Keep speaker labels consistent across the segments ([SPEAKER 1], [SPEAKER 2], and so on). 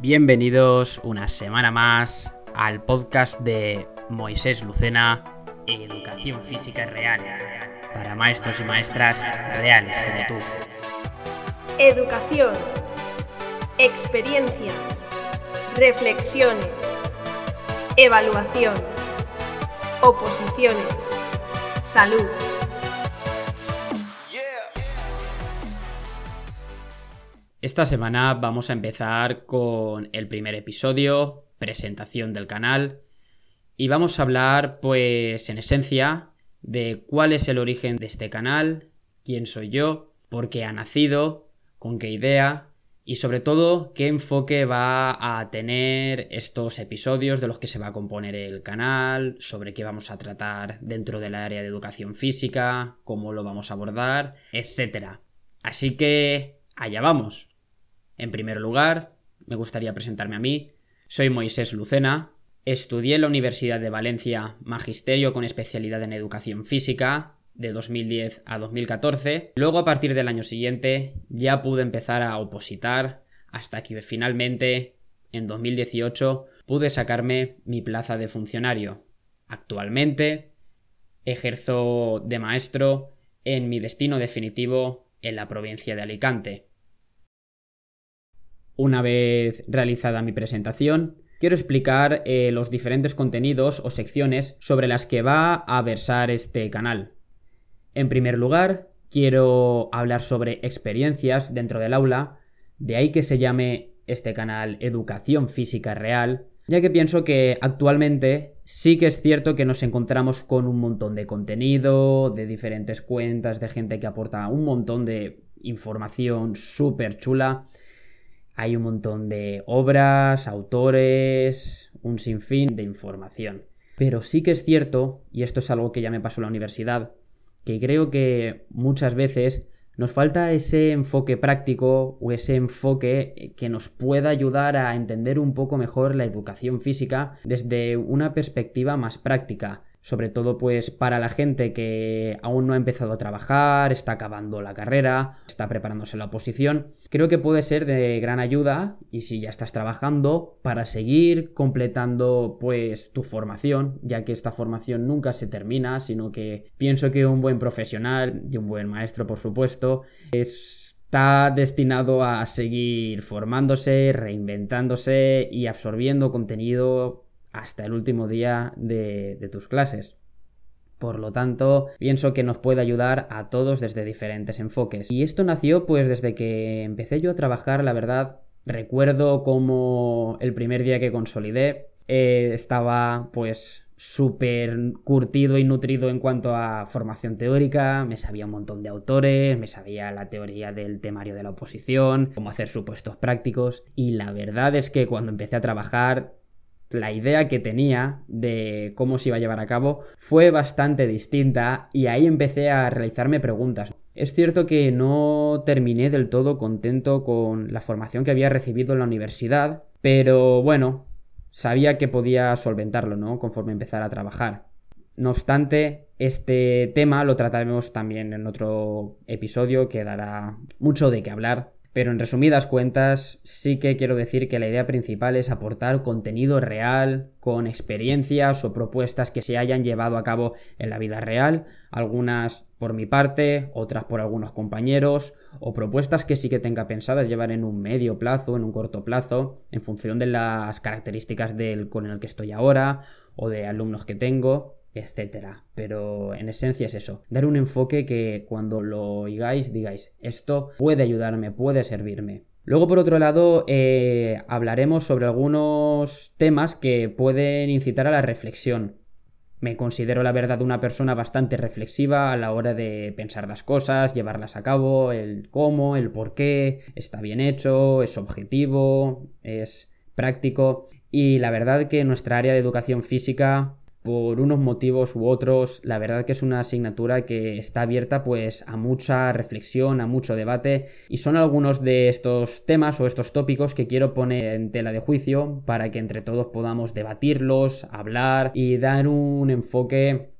[SPEAKER 1] Bienvenidos una semana más al podcast de Moisés Lucena, Educación Física Real, para maestros y maestras reales como tú.
[SPEAKER 2] Educación, experiencias, reflexiones, evaluación, oposiciones, salud.
[SPEAKER 1] Esta semana vamos a empezar con el primer episodio, presentación del canal, y vamos a hablar, pues, en esencia, de cuál es el origen de este canal, quién soy yo, por qué ha nacido, con qué idea, y sobre todo qué enfoque va a tener estos episodios de los que se va a componer el canal, sobre qué vamos a tratar dentro del área de educación física, cómo lo vamos a abordar, etc. Así que allá vamos. En primer lugar, me gustaría presentarme a mí. Soy Moisés Lucena, estudié en la Universidad de Valencia Magisterio con especialidad en Educación Física de 2010 a 2014. Luego a partir del año siguiente ya pude empezar a opositar hasta que finalmente en 2018 pude sacarme mi plaza de funcionario. Actualmente ejerzo de maestro en mi destino definitivo en la provincia de Alicante. Una vez realizada mi presentación, quiero explicar eh, los diferentes contenidos o secciones sobre las que va a versar este canal. En primer lugar, quiero hablar sobre experiencias dentro del aula, de ahí que se llame este canal Educación Física Real, ya que pienso que actualmente sí que es cierto que nos encontramos con un montón de contenido, de diferentes cuentas, de gente que aporta un montón de información súper chula hay un montón de obras, autores, un sinfín de información. Pero sí que es cierto, y esto es algo que ya me pasó en la universidad, que creo que muchas veces nos falta ese enfoque práctico o ese enfoque que nos pueda ayudar a entender un poco mejor la educación física desde una perspectiva más práctica sobre todo pues para la gente que aún no ha empezado a trabajar, está acabando la carrera, está preparándose la oposición, creo que puede ser de gran ayuda y si ya estás trabajando para seguir completando pues tu formación, ya que esta formación nunca se termina, sino que pienso que un buen profesional y un buen maestro, por supuesto, está destinado a seguir formándose, reinventándose y absorbiendo contenido hasta el último día de, tus clases. Por lo tanto, pienso que nos puede ayudar a todos desde diferentes enfoques. Y esto nació pues desde que empecé yo a trabajar, la verdad, recuerdo como el primer día que consolidé eh, estaba pues súper curtido y nutrido en cuanto a formación teórica, me sabía un montón de autores, me sabía la teoría del temario de la oposición, cómo hacer supuestos prácticos y la verdad es que cuando empecé a trabajar la idea que tenía de cómo se iba a llevar a cabo fue bastante distinta y ahí empecé a realizarme preguntas. Es cierto que no terminé del todo contento con la formación que había recibido en la universidad, pero bueno, sabía que podía solventarlo, ¿no? Conforme empezara a trabajar. No obstante, este tema lo trataremos también en otro episodio que dará mucho de qué hablar pero en resumidas cuentas, sí que quiero decir que la idea principal es aportar contenido real, con experiencias o propuestas que se hayan llevado a cabo en la vida real, algunas por mi parte, otras por algunos compañeros, o propuestas que sí que tenga pensadas llevar en un medio plazo, en un corto plazo, en función de las características del con el que estoy ahora, o de alumnos que tengo, etcétera. Pero en esencia es eso, dar un enfoque que cuando lo oigáis digáis, esto puede ayudarme, puede servirme. Luego, por otro lado, eh, hablaremos sobre algunos temas que pueden incitar a la reflexión. Me considero, la verdad, una persona bastante reflexiva a la hora de pensar las cosas, llevarlas a cabo, el cómo, el por qué, está bien hecho, es objetivo, es práctico. Y la verdad que nuestra área de educación física por unos motivos u otros, la verdad que es una asignatura que está abierta pues a mucha reflexión, a mucho debate y son algunos de estos temas o estos tópicos que quiero poner en tela de juicio para que entre todos podamos debatirlos, hablar y dar un enfoque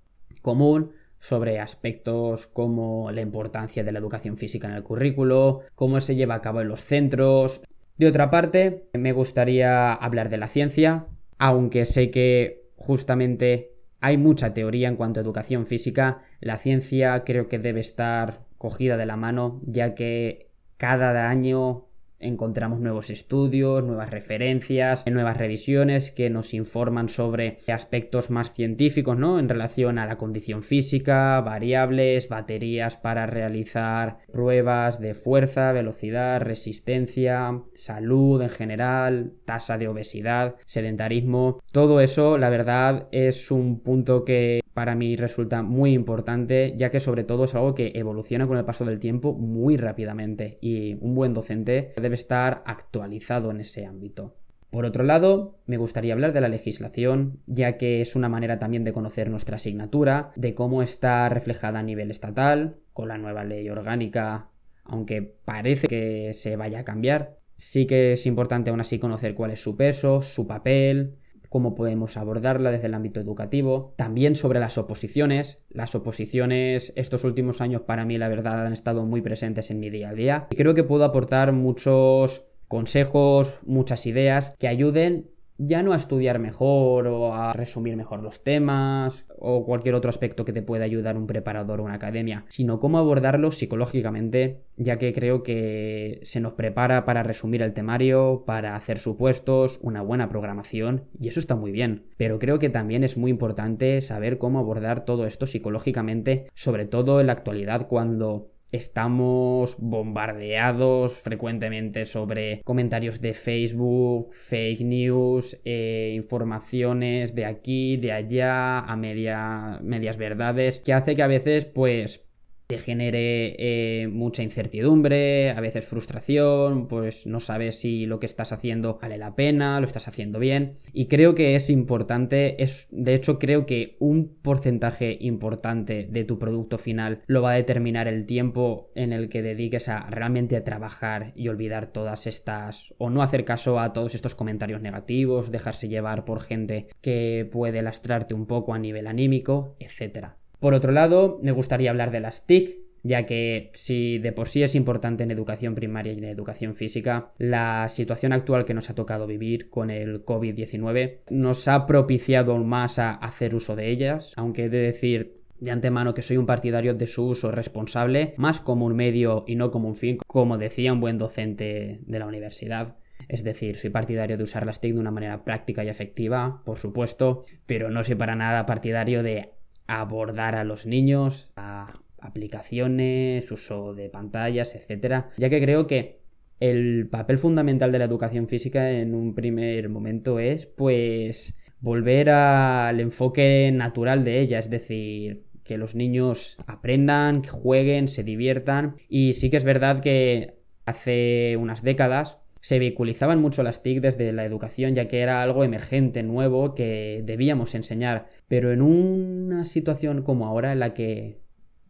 [SPEAKER 1] común sobre aspectos como la importancia de la educación física en el currículo, cómo se lleva a cabo en los centros, De otra parte, me gustaría hablar de la ciencia, aunque sé que justamente hay mucha teoría en cuanto a educación física, la ciencia creo que debe estar cogida de la mano, ya que cada año encontramos nuevos estudios, nuevas referencias, nuevas revisiones que nos informan sobre aspectos más científicos, ¿no? En relación a la condición física, variables, baterías para realizar pruebas de fuerza, velocidad, resistencia, salud en general, tasa de obesidad, sedentarismo. Todo eso, la verdad, es un punto que para mí resulta muy importante, ya que sobre todo es algo que evoluciona con el paso del tiempo muy rápidamente y un buen docente debe estar actualizado en ese ámbito. Por otro lado, me gustaría hablar de la legislación, ya que es una manera también de conocer nuestra asignatura, de cómo está reflejada a nivel estatal, con la nueva ley orgánica, aunque parece que se vaya a cambiar. Sí que es importante aún así conocer cuál es su peso, su papel, cómo podemos abordarla desde el ámbito educativo, también sobre las oposiciones. Las oposiciones estos últimos años para mí la verdad han estado muy presentes en mi día a día y creo que puedo aportar muchos consejos, muchas ideas que ayuden ya no a estudiar mejor o a resumir mejor los temas o cualquier otro aspecto que te pueda ayudar un preparador o una academia, sino cómo abordarlo psicológicamente, ya que creo que se nos prepara para resumir el temario, para hacer supuestos, una buena programación, y eso está muy bien, pero creo que también es muy importante saber cómo abordar todo esto psicológicamente, sobre todo en la actualidad cuando Estamos bombardeados frecuentemente sobre comentarios de Facebook, fake news, eh, informaciones de aquí, de allá, a media, medias verdades, que hace que a veces pues te genere eh, mucha incertidumbre, a veces frustración, pues no sabes si lo que estás haciendo vale la pena, lo estás haciendo bien. Y creo que es importante, es, de hecho creo que un porcentaje importante de tu producto final lo va a determinar el tiempo en el que dediques a realmente a trabajar y olvidar todas estas, o no hacer caso a todos estos comentarios negativos, dejarse llevar por gente que puede lastrarte un poco a nivel anímico, etcétera. Por otro lado, me gustaría hablar de las TIC, ya que si de por sí es importante en educación primaria y en educación física, la situación actual que nos ha tocado vivir con el COVID-19 nos ha propiciado aún más a hacer uso de ellas, aunque he de decir de antemano que soy un partidario de su uso responsable, más como un medio y no como un fin, como decía un buen docente de la universidad. Es decir, soy partidario de usar las TIC de una manera práctica y efectiva, por supuesto, pero no soy para nada partidario de abordar a los niños, a aplicaciones, uso de pantallas, etcétera, ya que creo que el papel fundamental de la educación física en un primer momento es pues volver al enfoque natural de ella, es decir, que los niños aprendan, que jueguen, se diviertan. Y sí que es verdad que hace unas décadas se vehiculizaban mucho las TIC desde la educación ya que era algo emergente, nuevo, que debíamos enseñar. Pero en una situación como ahora en la que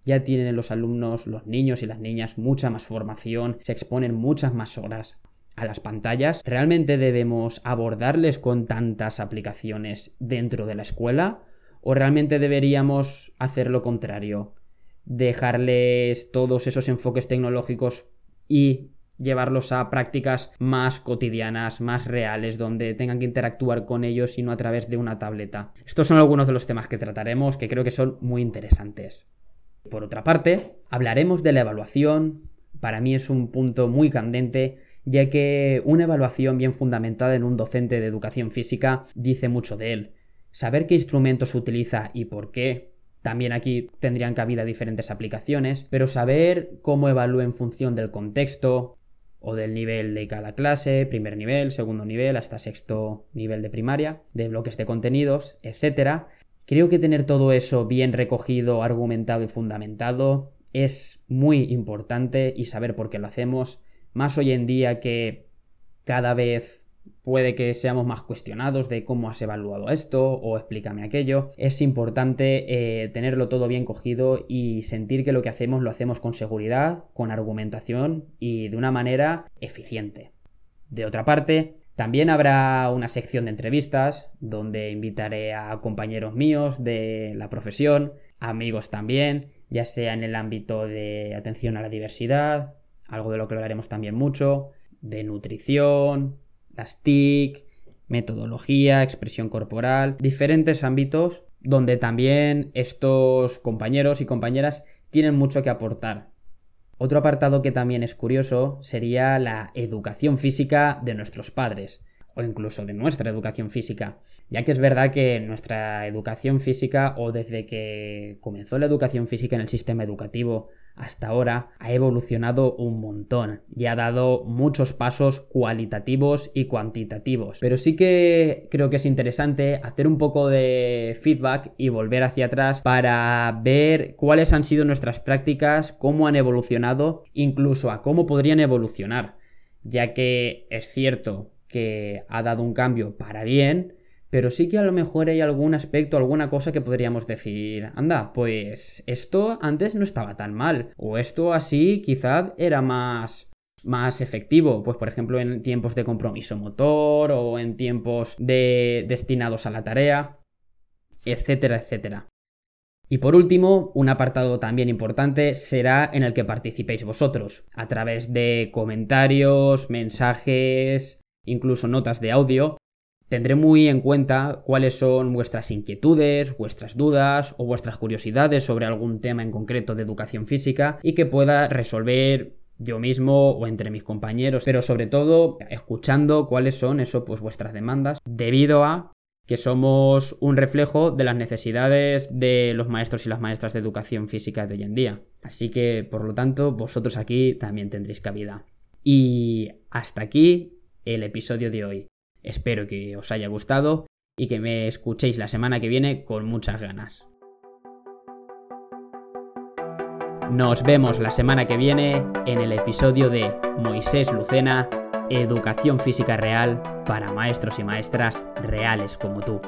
[SPEAKER 1] ya tienen los alumnos, los niños y las niñas mucha más formación, se exponen muchas más horas a las pantallas, ¿realmente debemos abordarles con tantas aplicaciones dentro de la escuela? ¿O realmente deberíamos hacer lo contrario? Dejarles todos esos enfoques tecnológicos y llevarlos a prácticas más cotidianas, más reales, donde tengan que interactuar con ellos y no a través de una tableta. Estos son algunos de los temas que trataremos que creo que son muy interesantes. Por otra parte, hablaremos de la evaluación. Para mí es un punto muy candente, ya que una evaluación bien fundamentada en un docente de educación física dice mucho de él. Saber qué instrumentos utiliza y por qué, también aquí tendrían cabida diferentes aplicaciones, pero saber cómo evalúa en función del contexto, o del nivel de cada clase, primer nivel, segundo nivel, hasta sexto nivel de primaria, de bloques de contenidos, etc. Creo que tener todo eso bien recogido, argumentado y fundamentado es muy importante y saber por qué lo hacemos, más hoy en día que cada vez puede que seamos más cuestionados de cómo has evaluado esto o explícame aquello. Es importante eh, tenerlo todo bien cogido y sentir que lo que hacemos lo hacemos con seguridad, con argumentación y de una manera eficiente. De otra parte, también habrá una sección de entrevistas donde invitaré a compañeros míos de la profesión, amigos también, ya sea en el ámbito de atención a la diversidad, algo de lo que hablaremos también mucho, de nutrición, las TIC, metodología, expresión corporal, diferentes ámbitos donde también estos compañeros y compañeras tienen mucho que aportar. Otro apartado que también es curioso sería la educación física de nuestros padres o incluso de nuestra educación física, ya que es verdad que nuestra educación física o desde que comenzó la educación física en el sistema educativo hasta ahora ha evolucionado un montón y ha dado muchos pasos cualitativos y cuantitativos. Pero sí que creo que es interesante hacer un poco de feedback y volver hacia atrás para ver cuáles han sido nuestras prácticas, cómo han evolucionado, incluso a cómo podrían evolucionar. Ya que es cierto que ha dado un cambio para bien, pero sí que a lo mejor hay algún aspecto, alguna cosa que podríamos decir, anda, pues esto antes no estaba tan mal, o esto así quizá era más más efectivo, pues por ejemplo en tiempos de compromiso motor o en tiempos de destinados a la tarea, etcétera, etcétera. Y por último, un apartado también importante será en el que participéis vosotros, a través de comentarios, mensajes, incluso notas de audio, Tendré muy en cuenta cuáles son vuestras inquietudes, vuestras dudas o vuestras curiosidades sobre algún tema en concreto de educación física y que pueda resolver yo mismo o entre mis compañeros, pero sobre todo escuchando cuáles son eso pues vuestras demandas debido a que somos un reflejo de las necesidades de los maestros y las maestras de educación física de hoy en día. Así que, por lo tanto, vosotros aquí también tendréis cabida. Y hasta aquí el episodio de hoy. Espero que os haya gustado y que me escuchéis la semana que viene con muchas ganas. Nos vemos la semana que viene en el episodio de Moisés Lucena, Educación Física Real para maestros y maestras reales como tú.